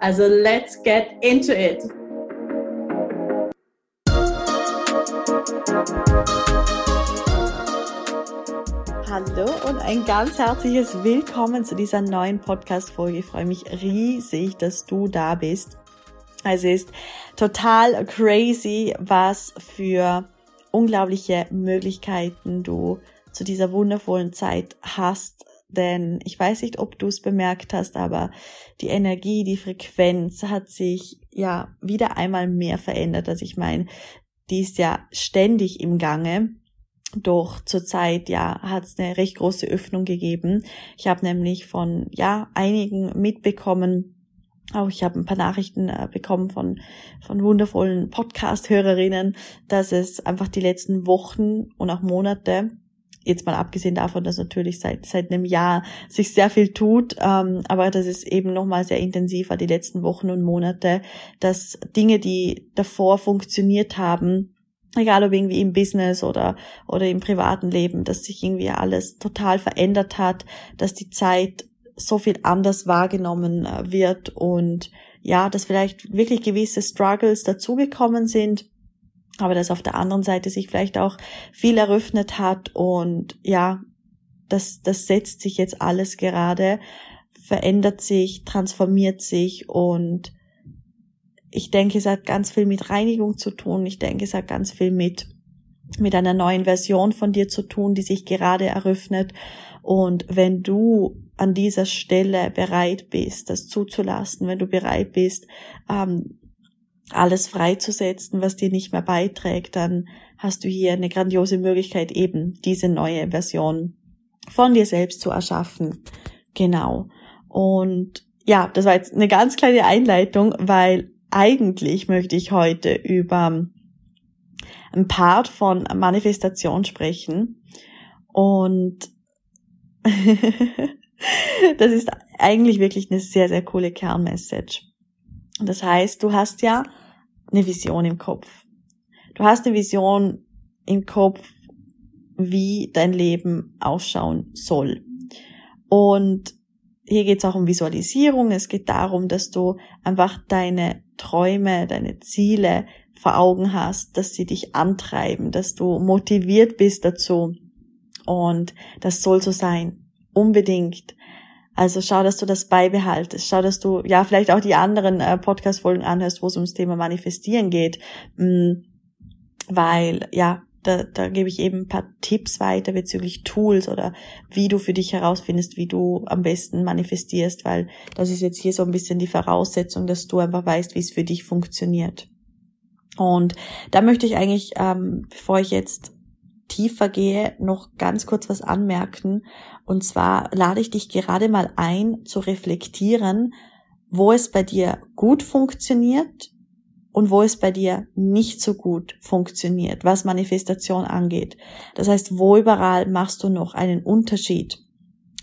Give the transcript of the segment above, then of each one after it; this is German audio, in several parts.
Also let's get into it! Hallo und ein ganz herzliches Willkommen zu dieser neuen Podcast-Folge. Ich freue mich riesig, dass du da bist. Es ist total crazy, was für unglaubliche Möglichkeiten du zu dieser wundervollen Zeit hast. Denn ich weiß nicht, ob du es bemerkt hast, aber die Energie, die Frequenz hat sich ja wieder einmal mehr verändert. Also ich meine, die ist ja ständig im Gange. Doch zurzeit ja hat es eine recht große Öffnung gegeben. Ich habe nämlich von ja einigen mitbekommen, auch ich habe ein paar Nachrichten äh, bekommen von von wundervollen Podcast-Hörerinnen, dass es einfach die letzten Wochen und auch Monate jetzt mal abgesehen davon, dass natürlich seit seit einem Jahr sich sehr viel tut, ähm, aber das ist eben noch mal sehr intensiver die letzten Wochen und Monate, dass Dinge, die davor funktioniert haben, egal ob irgendwie im Business oder, oder im privaten Leben, dass sich irgendwie alles total verändert hat, dass die Zeit so viel anders wahrgenommen äh, wird und ja, dass vielleicht wirklich gewisse Struggles dazugekommen sind, aber dass auf der anderen Seite sich vielleicht auch viel eröffnet hat und ja, das, das setzt sich jetzt alles gerade, verändert sich, transformiert sich und ich denke, es hat ganz viel mit Reinigung zu tun. Ich denke, es hat ganz viel mit, mit einer neuen Version von dir zu tun, die sich gerade eröffnet. Und wenn du an dieser Stelle bereit bist, das zuzulassen, wenn du bereit bist, ähm, alles freizusetzen, was dir nicht mehr beiträgt, dann hast du hier eine grandiose Möglichkeit, eben diese neue Version von dir selbst zu erschaffen. Genau. Und ja, das war jetzt eine ganz kleine Einleitung, weil eigentlich möchte ich heute über ein Part von Manifestation sprechen. Und das ist eigentlich wirklich eine sehr, sehr coole Kernmessage. Das heißt, du hast ja eine Vision im Kopf. Du hast eine Vision im Kopf, wie dein Leben ausschauen soll. Und hier geht es auch um Visualisierung. Es geht darum, dass du einfach deine Träume, deine Ziele vor Augen hast, dass sie dich antreiben, dass du motiviert bist dazu. Und das soll so sein. Unbedingt. Also schau, dass du das beibehaltest. Schau, dass du ja vielleicht auch die anderen äh, Podcast-Folgen anhörst, wo es ums Thema Manifestieren geht. Mm, weil, ja, da, da gebe ich eben ein paar Tipps weiter bezüglich Tools oder wie du für dich herausfindest, wie du am besten manifestierst, weil das ist jetzt hier so ein bisschen die Voraussetzung, dass du einfach weißt, wie es für dich funktioniert. Und da möchte ich eigentlich, ähm, bevor ich jetzt tiefer gehe, noch ganz kurz was anmerken. Und zwar lade ich dich gerade mal ein, zu reflektieren, wo es bei dir gut funktioniert und wo es bei dir nicht so gut funktioniert, was Manifestation angeht. Das heißt, wo überall machst du noch einen Unterschied?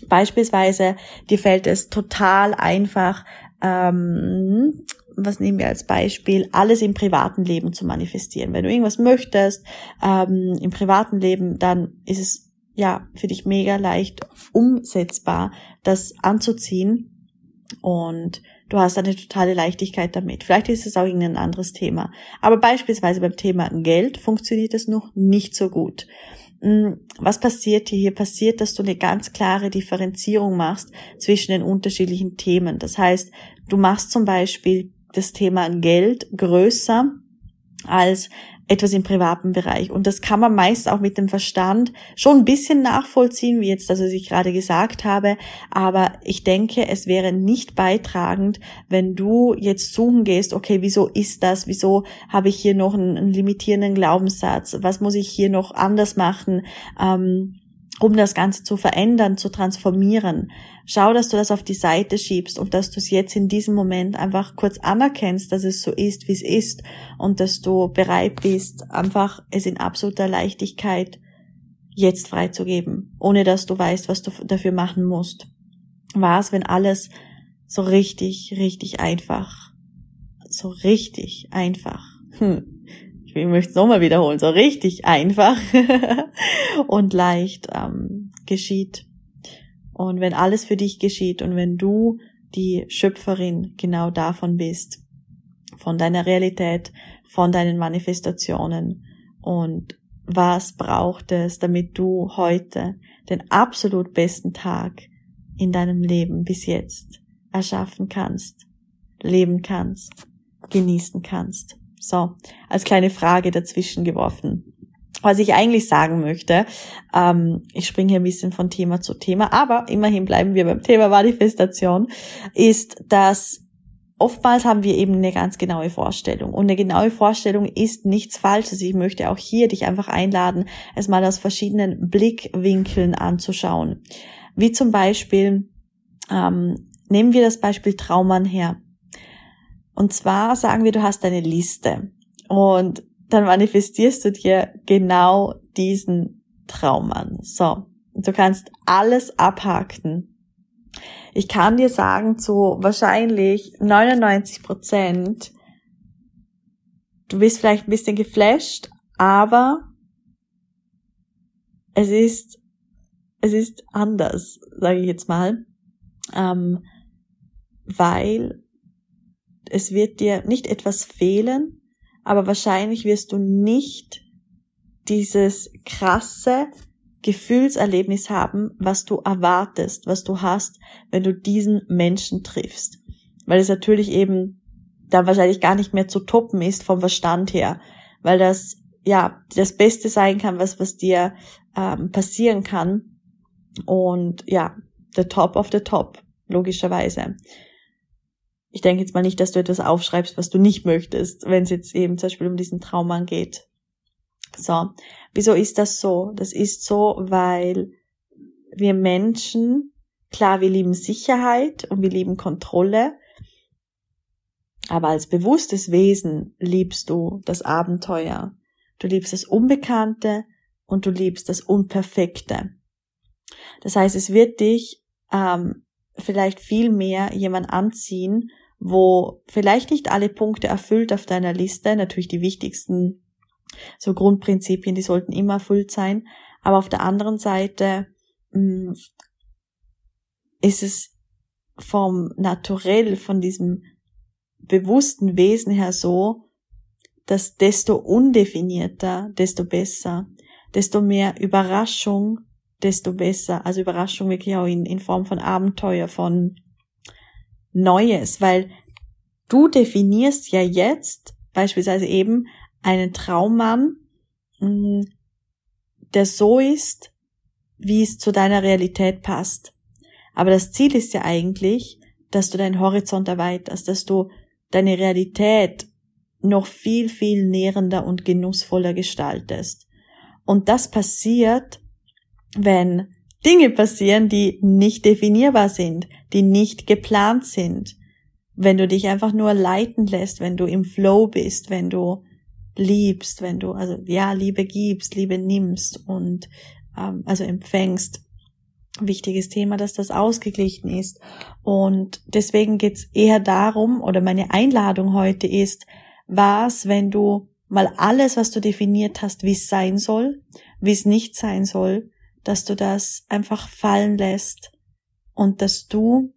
Beispielsweise, dir fällt es total einfach, ähm, was nehmen wir als Beispiel, alles im privaten Leben zu manifestieren. Wenn du irgendwas möchtest ähm, im privaten Leben, dann ist es ja für dich mega leicht umsetzbar, das anzuziehen und du hast eine totale Leichtigkeit damit. Vielleicht ist es auch irgendein anderes Thema. Aber beispielsweise beim Thema Geld funktioniert es noch nicht so gut. Hm, was passiert hier? Hier passiert, dass du eine ganz klare Differenzierung machst zwischen den unterschiedlichen Themen. Das heißt, du machst zum Beispiel das Thema Geld größer als etwas im privaten Bereich. Und das kann man meist auch mit dem Verstand schon ein bisschen nachvollziehen, wie jetzt das, ich gerade gesagt habe. Aber ich denke, es wäre nicht beitragend, wenn du jetzt suchen gehst, okay, wieso ist das? Wieso habe ich hier noch einen, einen limitierenden Glaubenssatz? Was muss ich hier noch anders machen? Ähm, um das Ganze zu verändern, zu transformieren. Schau, dass du das auf die Seite schiebst und dass du es jetzt in diesem Moment einfach kurz anerkennst, dass es so ist, wie es ist und dass du bereit bist, einfach es in absoluter Leichtigkeit jetzt freizugeben, ohne dass du weißt, was du dafür machen musst. Was, wenn alles so richtig, richtig einfach, so richtig einfach, hm, ich möchte es nochmal wiederholen, so richtig einfach und leicht ähm, geschieht. Und wenn alles für dich geschieht und wenn du die Schöpferin genau davon bist, von deiner Realität, von deinen Manifestationen und was braucht es, damit du heute den absolut besten Tag in deinem Leben bis jetzt erschaffen kannst, leben kannst, genießen kannst. So, als kleine Frage dazwischen geworfen. Was ich eigentlich sagen möchte, ähm, ich springe hier ein bisschen von Thema zu Thema, aber immerhin bleiben wir beim Thema Manifestation, ist, dass oftmals haben wir eben eine ganz genaue Vorstellung. Und eine genaue Vorstellung ist nichts Falsches. Ich möchte auch hier dich einfach einladen, es mal aus verschiedenen Blickwinkeln anzuschauen. Wie zum Beispiel, ähm, nehmen wir das Beispiel Traummann her. Und zwar sagen wir, du hast eine Liste. Und dann manifestierst du dir genau diesen Traummann. So, du kannst alles abhaken. Ich kann dir sagen, zu wahrscheinlich 99 Prozent, du bist vielleicht ein bisschen geflasht, aber es ist, es ist anders, sage ich jetzt mal, ähm, weil es wird dir nicht etwas fehlen, aber wahrscheinlich wirst du nicht dieses krasse, Gefühlserlebnis haben, was du erwartest, was du hast, wenn du diesen Menschen triffst. Weil es natürlich eben da wahrscheinlich gar nicht mehr zu toppen ist vom Verstand her, weil das ja das Beste sein kann, was was dir ähm, passieren kann und ja the top of the top logischerweise. Ich denke jetzt mal nicht, dass du etwas aufschreibst, was du nicht möchtest, wenn es jetzt eben zum Beispiel um diesen Traum geht. So, wieso ist das so? Das ist so, weil wir Menschen, klar, wir lieben Sicherheit und wir lieben Kontrolle, aber als bewusstes Wesen liebst du das Abenteuer. Du liebst das Unbekannte und du liebst das Unperfekte. Das heißt, es wird dich ähm, vielleicht viel mehr jemand anziehen, wo vielleicht nicht alle Punkte erfüllt auf deiner Liste, natürlich die wichtigsten so Grundprinzipien, die sollten immer erfüllt sein. Aber auf der anderen Seite mh, mm, ist es vom Naturell, von diesem bewussten Wesen her so, dass desto undefinierter, desto besser, desto mehr Überraschung, desto besser. Also Überraschung wirklich auch in, in Form von Abenteuer, von Neues, weil du definierst ja jetzt beispielsweise eben einen Traummann, mm, der so ist, wie es zu deiner Realität passt. Aber das Ziel ist ja eigentlich, dass du deinen Horizont erweiterst, dass du deine Realität noch viel, viel nährender und genussvoller gestaltest. Und das passiert, wenn Dinge passieren, die nicht definierbar sind, die nicht geplant sind. Wenn du dich einfach nur leiten lässt, wenn du im Flow bist, wenn du liebst, wenn du also ja Liebe gibst, Liebe nimmst und ähm, also empfängst. Wichtiges Thema, dass das ausgeglichen ist. Und deswegen geht's eher darum, oder meine Einladung heute ist, was, wenn du mal alles, was du definiert hast, wie es sein soll, wie es nicht sein soll, dass du das einfach fallen lässt und dass du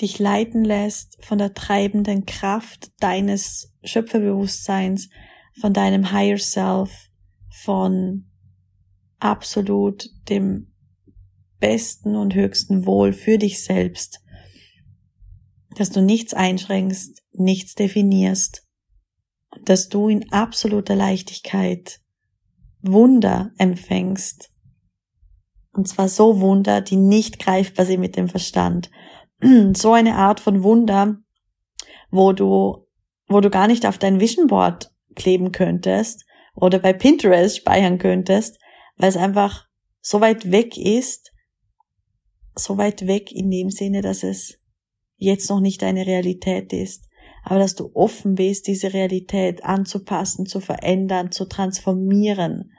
dich leiten lässt von der treibenden Kraft deines Schöpferbewusstseins, von deinem Higher Self, von absolut dem besten und höchsten Wohl für dich selbst, dass du nichts einschränkst, nichts definierst, dass du in absoluter Leichtigkeit Wunder empfängst. Und zwar so Wunder, die nicht greifbar sind mit dem Verstand, so eine Art von Wunder, wo du, wo du gar nicht auf dein Vision Board kleben könntest oder bei Pinterest speichern könntest, weil es einfach so weit weg ist, so weit weg in dem Sinne, dass es jetzt noch nicht deine Realität ist, aber dass du offen bist, diese Realität anzupassen, zu verändern, zu transformieren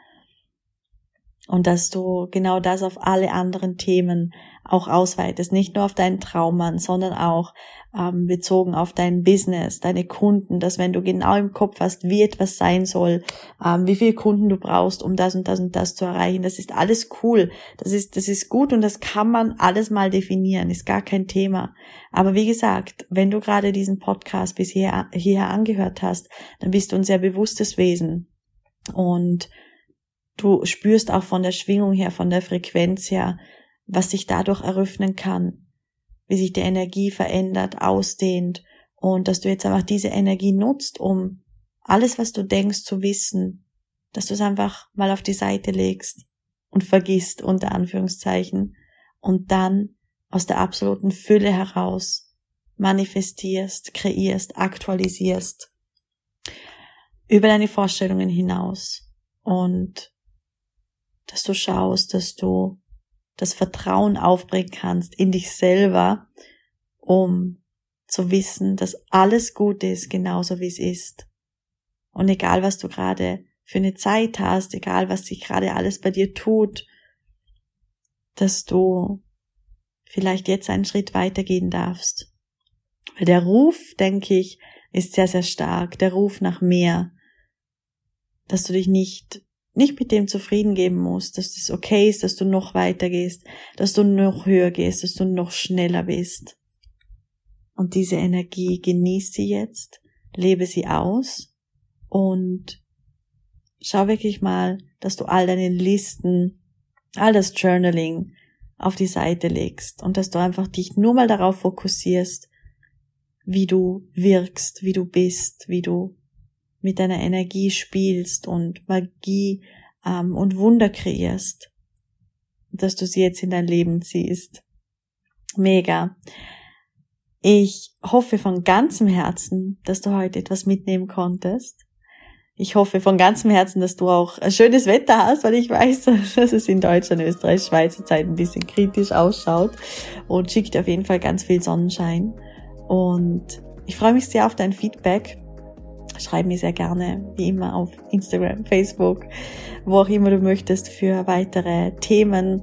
und dass du genau das auf alle anderen Themen auch ausweitest, nicht nur auf deinen Traummann, sondern auch ähm, bezogen auf dein Business, deine Kunden, dass wenn du genau im Kopf hast, wie etwas sein soll, ähm, wie viele Kunden du brauchst, um das und das und das zu erreichen, das ist alles cool, das ist das ist gut und das kann man alles mal definieren, ist gar kein Thema. Aber wie gesagt, wenn du gerade diesen Podcast bis hierher, hierher angehört hast, dann bist du ein sehr bewusstes Wesen. Und Du spürst auch von der Schwingung her, von der Frequenz her, was sich dadurch eröffnen kann, wie sich die Energie verändert, ausdehnt. Und dass du jetzt einfach diese Energie nutzt, um alles, was du denkst zu wissen, dass du es einfach mal auf die Seite legst und vergisst unter Anführungszeichen und dann aus der absoluten Fülle heraus manifestierst, kreierst, aktualisierst über deine Vorstellungen hinaus. Und dass du schaust, dass du das Vertrauen aufbringen kannst in dich selber, um zu wissen, dass alles gut ist, genauso wie es ist. Und egal, was du gerade für eine Zeit hast, egal, was sich gerade alles bei dir tut, dass du vielleicht jetzt einen Schritt weitergehen darfst. Weil der Ruf, denke ich, ist sehr, sehr stark. Der Ruf nach mehr. Dass du dich nicht nicht mit dem zufrieden geben musst, dass das okay ist, dass du noch weiter gehst, dass du noch höher gehst, dass du noch schneller bist. Und diese Energie genieß sie jetzt, lebe sie aus und schau wirklich mal, dass du all deine Listen, all das Journaling auf die Seite legst und dass du einfach dich nur mal darauf fokussierst, wie du wirkst, wie du bist, wie du mit deiner Energie spielst und Magie ähm, und Wunder kreierst, dass du sie jetzt in dein Leben ziehst. Mega. Ich hoffe von ganzem Herzen, dass du heute etwas mitnehmen konntest. Ich hoffe von ganzem Herzen, dass du auch ein schönes Wetter hast, weil ich weiß, dass es in Deutschland, Österreich, Schweiz Zeit ein bisschen kritisch ausschaut und schicke dir auf jeden Fall ganz viel Sonnenschein. Und ich freue mich sehr auf dein Feedback. Schreib mir sehr gerne, wie immer, auf Instagram, Facebook, wo auch immer du möchtest, für weitere Themen,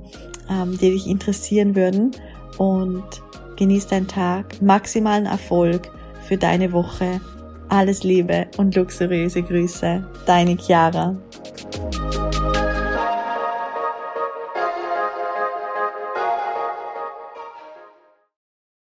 ähm, die dich interessieren würden. Und genieß deinen Tag, maximalen Erfolg für deine Woche. Alles Liebe und luxuriöse Grüße. Deine Chiara.